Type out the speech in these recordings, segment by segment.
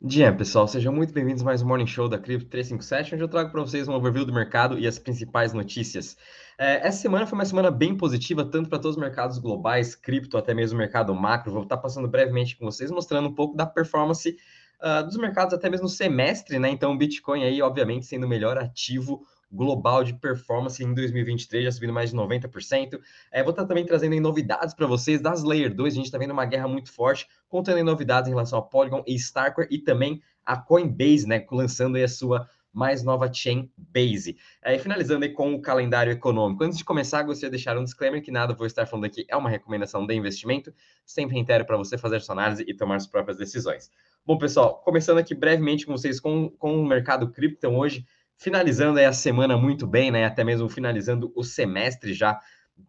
Dia, pessoal, sejam muito bem-vindos mais um Morning Show da Crypto 357, onde eu trago para vocês um overview do mercado e as principais notícias. É, essa semana foi uma semana bem positiva, tanto para todos os mercados globais, cripto, até mesmo o mercado macro. Vou estar passando brevemente com vocês, mostrando um pouco da performance uh, dos mercados, até mesmo no semestre, né? Então, o Bitcoin aí, obviamente, sendo o melhor ativo global de performance em 2023, já subindo mais de 90%. É, vou estar também trazendo novidades para vocês das Layer 2. A gente está vendo uma guerra muito forte, contando novidades em relação a Polygon e Starkware e também a Coinbase, né, lançando aí a sua mais nova chain Base. É, e finalizando aí com o calendário econômico. Antes de começar, gostaria de deixar um disclaimer que nada vou estar falando aqui é uma recomendação de investimento. Sempre reitero para você fazer sua análise e tomar suas próprias decisões. Bom, pessoal, começando aqui brevemente com vocês com, com o mercado cripto. Então, hoje finalizando aí a semana muito bem, né? Até mesmo finalizando o semestre já,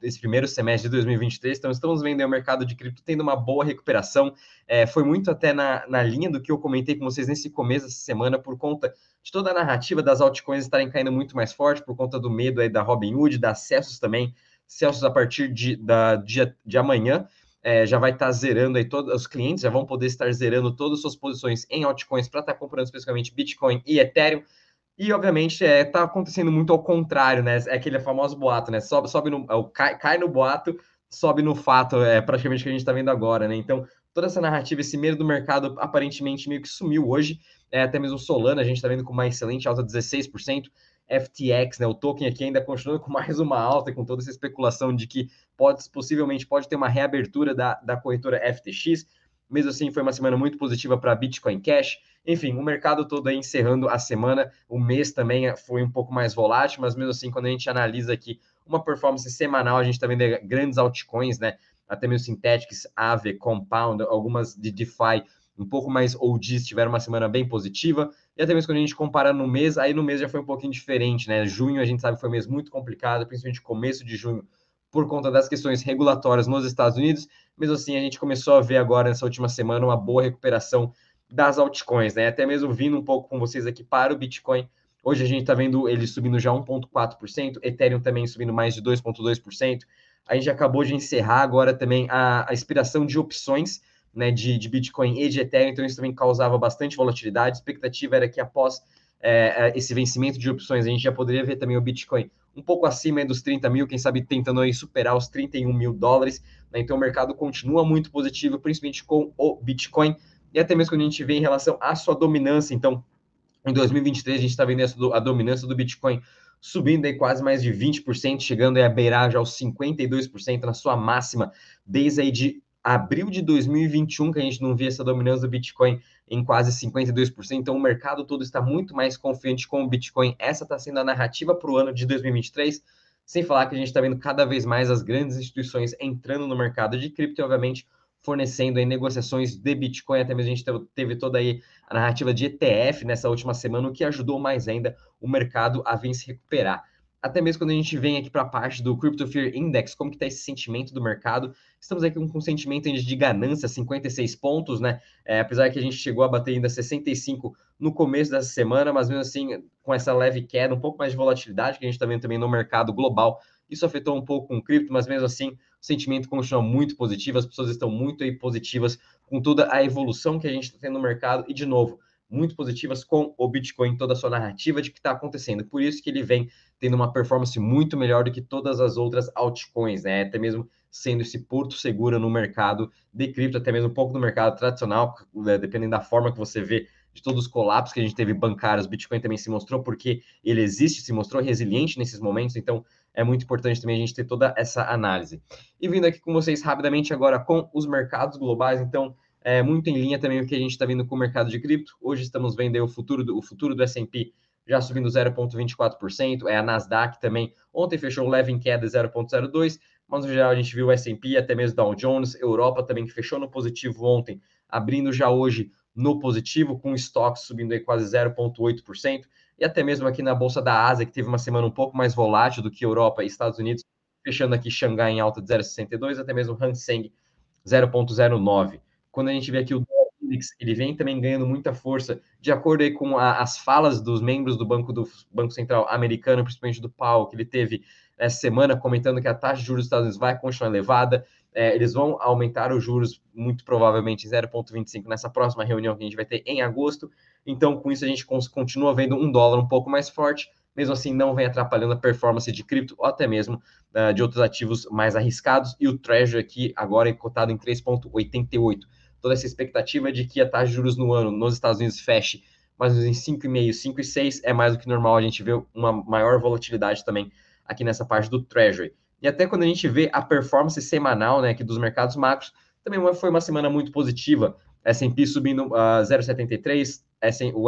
esse primeiro semestre de 2023. Então, estamos vendo o mercado de cripto tendo uma boa recuperação. É, foi muito até na, na linha do que eu comentei com vocês nesse começo dessa semana, por conta de toda a narrativa das altcoins estarem caindo muito mais forte, por conta do medo aí da Robinhood, da Celsius também. Celsius, a partir de, da, dia, de amanhã, é, já vai estar zerando aí todos os clientes, já vão poder estar zerando todas as suas posições em altcoins para estar comprando especificamente Bitcoin e Ethereum. E, obviamente, é, tá acontecendo muito ao contrário, né? É aquele famoso boato, né? Sobe, sobe no, é cai, cai no boato, sobe no fato, é praticamente o que a gente está vendo agora, né? Então, toda essa narrativa, esse medo do mercado aparentemente meio que sumiu hoje. É, até mesmo Solana, a gente está vendo com uma excelente alta de 16%. FTX, né? O token aqui ainda continua com mais uma alta, com toda essa especulação de que pode, possivelmente pode ter uma reabertura da, da corretora FTX. Mesmo assim, foi uma semana muito positiva para Bitcoin Cash. Enfim, o mercado todo aí encerrando a semana, o mês também foi um pouco mais volátil, mas mesmo assim, quando a gente analisa aqui uma performance semanal, a gente está vendo grandes altcoins, né? Até mesmo Synthetics, Aave, Compound, algumas de DeFi um pouco mais OGs tiveram uma semana bem positiva. E até mesmo quando a gente compara no mês, aí no mês já foi um pouquinho diferente, né? Junho a gente sabe que foi um mês muito complicado, principalmente começo de junho, por conta das questões regulatórias nos Estados Unidos. Mesmo assim, a gente começou a ver agora nessa última semana uma boa recuperação das altcoins, né? Até mesmo vindo um pouco com vocês aqui para o Bitcoin. Hoje a gente está vendo ele subindo já 1,4%, Ethereum também subindo mais de 2,2%. A gente acabou de encerrar agora também a, a expiração de opções né, de, de Bitcoin e de Ethereum, então isso também causava bastante volatilidade. A expectativa era que após é, é esse vencimento de opções, a gente já poderia ver também o Bitcoin um pouco acima dos 30 mil, quem sabe tentando aí superar os 31 mil dólares. Né? Então o mercado continua muito positivo, principalmente com o Bitcoin e até mesmo quando a gente vê em relação à sua dominância. Então, em 2023, a gente está vendo a dominância do Bitcoin subindo aí quase mais de 20%, chegando aí a beirar já aos 52% na sua máxima, desde aí de abril de 2021, que a gente não via essa dominância do Bitcoin em quase 52%. Então, o mercado todo está muito mais confiante com o Bitcoin. Essa está sendo a narrativa para o ano de 2023. Sem falar que a gente está vendo cada vez mais as grandes instituições entrando no mercado de cripto e, obviamente, fornecendo aí negociações de Bitcoin, até mesmo a gente teve toda aí a narrativa de ETF nessa última semana, o que ajudou mais ainda o mercado a vir se recuperar. Até mesmo quando a gente vem aqui para a parte do Crypto Fear Index, como que está esse sentimento do mercado? Estamos aqui com um sentimento de ganância, 56 pontos, né? É, apesar que a gente chegou a bater ainda 65 no começo dessa semana, mas mesmo assim, com essa leve queda, um pouco mais de volatilidade que a gente está vendo também no mercado global, isso afetou um pouco o cripto, mas mesmo assim, o sentimento continua muito positivo, as pessoas estão muito aí positivas com toda a evolução que a gente está tendo no mercado e, de novo, muito positivas com o Bitcoin, toda a sua narrativa de que está acontecendo. Por isso que ele vem tendo uma performance muito melhor do que todas as outras altcoins, né? Até mesmo sendo esse porto seguro no mercado de cripto, até mesmo um pouco no mercado tradicional, né? dependendo da forma que você vê de todos os colapsos que a gente teve bancários, Bitcoin também se mostrou porque ele existe, se mostrou resiliente nesses momentos, então é muito importante também a gente ter toda essa análise. E vindo aqui com vocês rapidamente agora com os mercados globais, então é muito em linha também o que a gente está vendo com o mercado de cripto. Hoje estamos vendo o futuro do, o futuro do S&P já subindo 0,24%, é a Nasdaq também, ontem fechou leve em queda 0,02%, mas no geral a gente viu o S&P, até mesmo Dow Jones, Europa também que fechou no positivo ontem, abrindo já hoje no positivo, com estoques subindo aí quase 0,8%, e até mesmo aqui na Bolsa da Ásia, que teve uma semana um pouco mais volátil do que Europa e Estados Unidos, fechando aqui Xangai em alta de 0,62, até mesmo Hang Seng 0,09. Quando a gente vê aqui o Index, ele vem também ganhando muita força, de acordo aí com a, as falas dos membros do Banco do Banco Central americano, principalmente do Powell, que ele teve essa semana comentando que a taxa de juros dos Estados Unidos vai continuar elevada, é, eles vão aumentar os juros muito provavelmente 0,25 nessa próxima reunião que a gente vai ter em agosto. Então, com isso, a gente continua vendo um dólar um pouco mais forte, mesmo assim não vem atrapalhando a performance de cripto ou até mesmo uh, de outros ativos mais arriscados. E o Treasury aqui agora é cotado em 3,88. Toda essa expectativa de que a taxa de juros no ano nos Estados Unidos feche mais ou menos em 5,5, 5,6 é mais do que normal. A gente vê uma maior volatilidade também aqui nessa parte do Treasury. E até quando a gente vê a performance semanal né, aqui dos mercados macros, também foi uma semana muito positiva. S&P subindo uh, 0,73,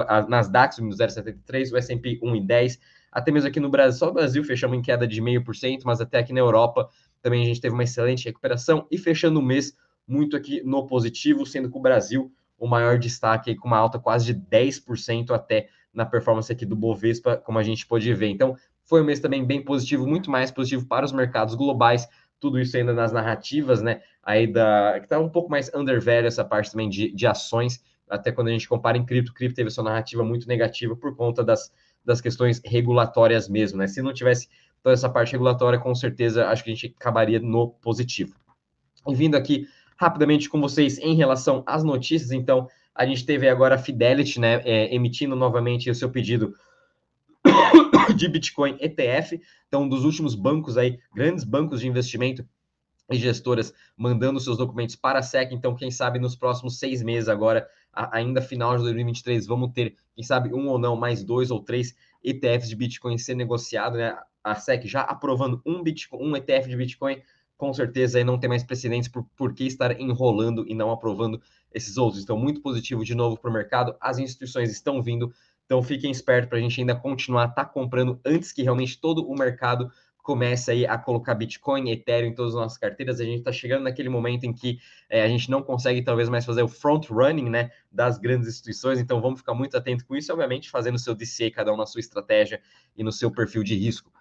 a Nasdaq subindo 0,73, o S&P 1,10. Até mesmo aqui no Brasil, só o Brasil fechamos em queda de 0,5%, mas até aqui na Europa também a gente teve uma excelente recuperação e fechando o mês muito aqui no positivo, sendo que o Brasil o maior destaque aí, com uma alta quase de 10% até na performance aqui do Bovespa, como a gente pôde ver. Então, foi um mês também bem positivo, muito mais positivo para os mercados globais, tudo isso ainda nas narrativas, né? Aí da que tá um pouco mais undervalue essa parte também de, de ações, até quando a gente compara em cripto, cripto teve sua narrativa muito negativa por conta das, das questões regulatórias mesmo, né? Se não tivesse toda essa parte regulatória, com certeza acho que a gente acabaria no positivo. E vindo aqui rapidamente com vocês em relação às notícias. Então, a gente teve agora a Fidelity, né, é, emitindo novamente o seu pedido de Bitcoin ETF. Então, um dos últimos bancos aí, grandes bancos de investimento e gestoras mandando seus documentos para a SEC. Então, quem sabe nos próximos seis meses agora, ainda final de 2023, vamos ter, quem sabe, um ou não, mais dois ou três ETFs de Bitcoin ser negociado, né? A SEC já aprovando um Bitcoin, um ETF de Bitcoin com certeza aí não tem mais precedentes por, por que estar enrolando e não aprovando esses outros. Então, muito positivo de novo para o mercado. As instituições estão vindo, então fiquem espertos para a gente ainda continuar tá comprando antes que realmente todo o mercado comece aí a colocar Bitcoin, Ethereum em todas as nossas carteiras. A gente está chegando naquele momento em que é, a gente não consegue talvez mais fazer o front running, né, das grandes instituições. Então vamos ficar muito atento com isso, obviamente fazendo o seu DCA cada um na sua estratégia e no seu perfil de risco.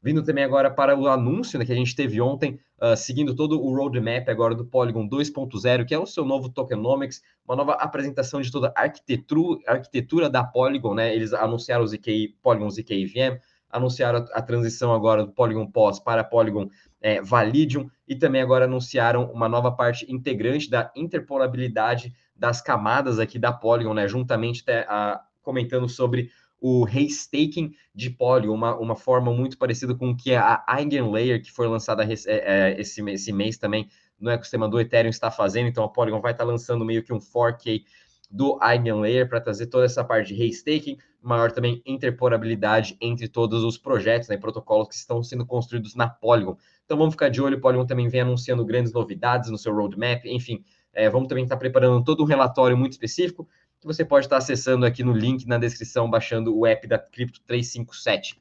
Vindo também agora para o anúncio né, que a gente teve ontem, uh, seguindo todo o roadmap agora do Polygon 2.0, que é o seu novo tokenomics, uma nova apresentação de toda a arquitetura, arquitetura da Polygon, né? Eles anunciaram o ZK, Polygon ZK VM, anunciaram a, a, transição agora do Polygon POS para Polygon é, Validium e também agora anunciaram uma nova parte integrante da interpolabilidade das camadas aqui da Polygon, né? Juntamente até, a, comentando sobre o restaking de Poly, uma, uma forma muito parecida com o que a Eigenlayer, que foi lançada é, é, esse, esse mês também no ecossistema do Ethereum, está fazendo. Então, a Polygon vai estar lançando meio que um fork do Eigenlayer para trazer toda essa parte de restaking, maior também interporabilidade entre todos os projetos, né, protocolos que estão sendo construídos na Polygon. Então, vamos ficar de olho. Polygon também vem anunciando grandes novidades no seu roadmap. Enfim, é, vamos também estar preparando todo um relatório muito específico que você pode estar acessando aqui no link na descrição, baixando o app da Crypto 357.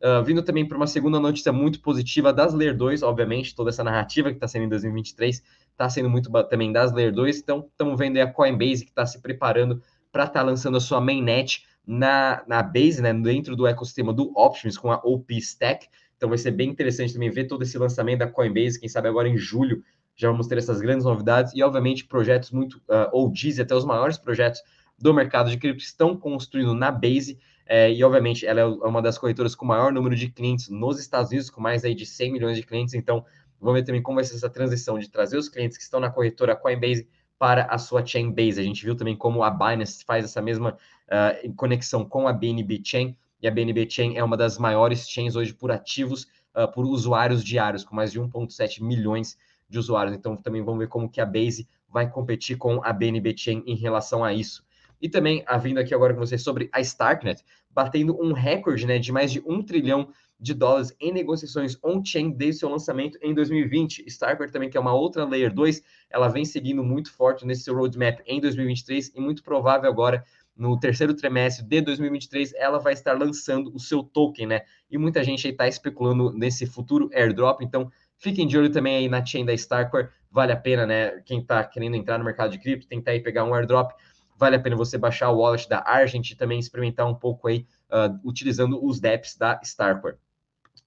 Uh, vindo também para uma segunda notícia muito positiva das Layer 2, obviamente, toda essa narrativa que está sendo em 2023 está sendo muito também das Layer 2. Então, estamos vendo aí a Coinbase que está se preparando para estar tá lançando a sua mainnet na, na Base, né, dentro do ecossistema do Options com a OP Stack. Então, vai ser bem interessante também ver todo esse lançamento da Coinbase, quem sabe agora em julho já vamos ter essas grandes novidades e, obviamente, projetos muito uh, OGs, até os maiores projetos do mercado de cripto estão construindo na Base, é, e obviamente ela é uma das corretoras com maior número de clientes nos Estados Unidos, com mais aí de 100 milhões de clientes, então vamos ver também como vai ser essa transição de trazer os clientes que estão na corretora Coinbase para a sua chain base. A gente viu também como a Binance faz essa mesma uh, conexão com a BNB Chain, e a BNB Chain é uma das maiores chains hoje por ativos, uh, por usuários diários, com mais de 1,7 milhões de usuários. Então também vamos ver como que a Base vai competir com a BNB Chain em relação a isso. E também, vindo aqui agora com vocês sobre a Starknet, batendo um recorde né, de mais de um trilhão de dólares em negociações on-chain desde seu lançamento em 2020. Starknet também, que é uma outra Layer 2, ela vem seguindo muito forte nesse roadmap em 2023 e muito provável agora no terceiro trimestre de 2023 ela vai estar lançando o seu token, né? E muita gente aí está especulando nesse futuro airdrop, então fiquem de olho também aí na chain da Starkware, vale a pena, né? Quem está querendo entrar no mercado de cripto, tentar aí pegar um airdrop, vale a pena você baixar o wallet da Argent e também experimentar um pouco aí uh, utilizando os DEPs da Starcore.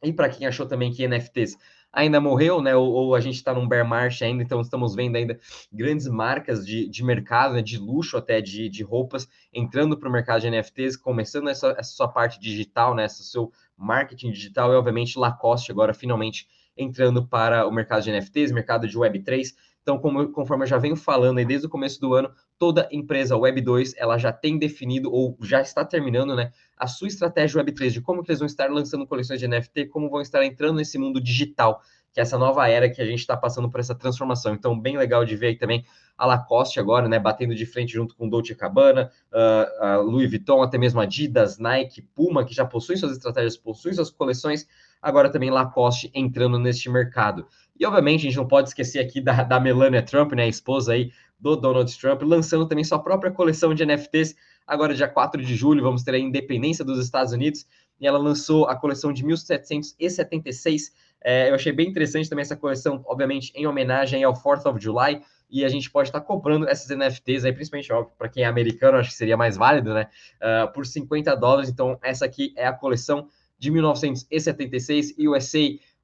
E para quem achou também que NFTs ainda morreu, né? Ou, ou a gente está num bear market ainda, então estamos vendo ainda grandes marcas de, de mercado, né, de luxo até de, de roupas, entrando para o mercado de NFTs, começando essa, essa sua parte digital, né? Esse seu marketing digital e, obviamente, Lacoste agora finalmente entrando para o mercado de NFTs, mercado de Web3. Então, como, conforme eu já venho falando aí desde o começo do ano, toda empresa Web2 ela já tem definido ou já está terminando, né, a sua estratégia Web3 de como eles vão estar lançando coleções de NFT, como vão estar entrando nesse mundo digital, que é essa nova era que a gente está passando por essa transformação. Então, bem legal de ver aí também a Lacoste agora, né, batendo de frente junto com Dolce Gabbana, uh, Louis Vuitton, até mesmo Adidas, Nike, Puma, que já possuem suas estratégias, possuem suas coleções, agora também Lacoste entrando neste mercado. E obviamente a gente não pode esquecer aqui da, da Melania Trump, né, a esposa aí do Donald Trump, lançando também sua própria coleção de NFTs. Agora, dia 4 de julho, vamos ter a independência dos Estados Unidos. E ela lançou a coleção de 1776. É, eu achei bem interessante também essa coleção, obviamente, em homenagem ao 4th of July. E a gente pode estar comprando essas NFTs aí, principalmente, para quem é americano, acho que seria mais válido, né? Uh, por 50 dólares. Então, essa aqui é a coleção de 1976 USA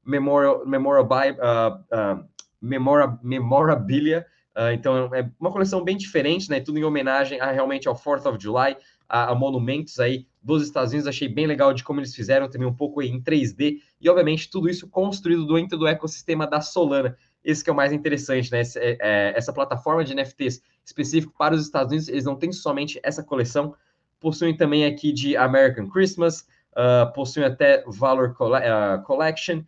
Memorial, Memorial, uh, uh, Memora, Memorabilia. Uh, então é uma coleção bem diferente, né? Tudo em homenagem a, realmente ao 4th of July, a, a, monumentos aí dos Estados Unidos. Achei bem legal de como eles fizeram também um pouco em 3D e obviamente tudo isso construído dentro do ecossistema da Solana. Esse que é o mais interessante, né? Essa, é, é, essa plataforma de NFTs específico para os Estados Unidos, eles não têm somente essa coleção, possuem também aqui de American Christmas, uh, possuem até Valor uh, Collection,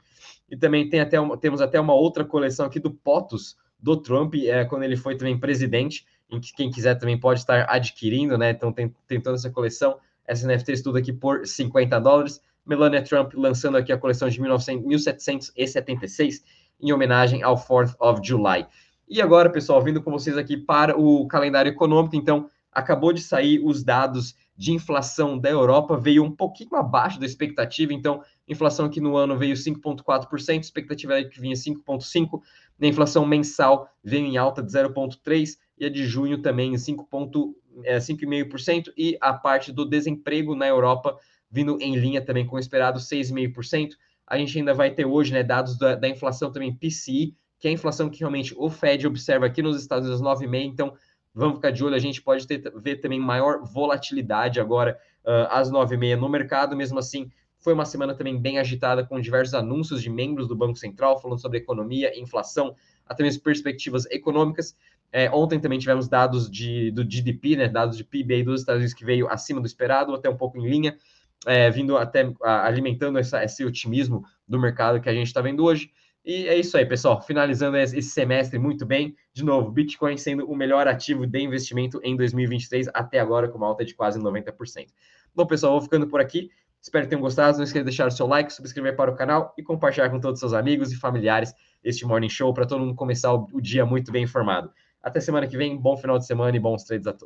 e também tem até uma, temos até uma outra coleção aqui do POTUS, do Trump, é, quando ele foi também presidente, em que quem quiser também pode estar adquirindo, né? Então tem, tem toda essa coleção, essa NFT tudo aqui por 50 dólares. Melania Trump lançando aqui a coleção de 1900, 1776, em homenagem ao 4th of July. E agora, pessoal, vindo com vocês aqui para o calendário econômico, então, acabou de sair os dados de inflação da Europa, veio um pouquinho abaixo da expectativa, então, inflação aqui no ano veio 5,4%, expectativa era que vinha 5,5%, a inflação mensal veio em alta de 0,3%, e a de junho também em 5,5%, e a parte do desemprego na Europa vindo em linha também com o esperado 6,5%. A gente ainda vai ter hoje né, dados da, da inflação também PCI, que é a inflação que realmente o Fed observa aqui nos Estados Unidos 9,5%, então vamos ficar de olho, a gente pode ter, ver também maior volatilidade agora uh, às 9h30 no mercado, mesmo assim, foi uma semana também bem agitada, com diversos anúncios de membros do Banco Central falando sobre economia, inflação, até mesmo perspectivas econômicas. É, ontem também tivemos dados de, do GDP, né, dados de PIB dos Estados Unidos que veio acima do esperado, até um pouco em linha, é, vindo até a, alimentando essa, esse otimismo do mercado que a gente está vendo hoje. E é isso aí, pessoal. Finalizando esse semestre muito bem. De novo, Bitcoin sendo o melhor ativo de investimento em 2023, até agora, com uma alta de quase 90%. Bom, pessoal, vou ficando por aqui. Espero que tenham gostado. Não esqueça de deixar o seu like, subscrever para o canal e compartilhar com todos os seus amigos e familiares este Morning Show para todo mundo começar o dia muito bem informado. Até semana que vem. Bom final de semana e bons trades a todos.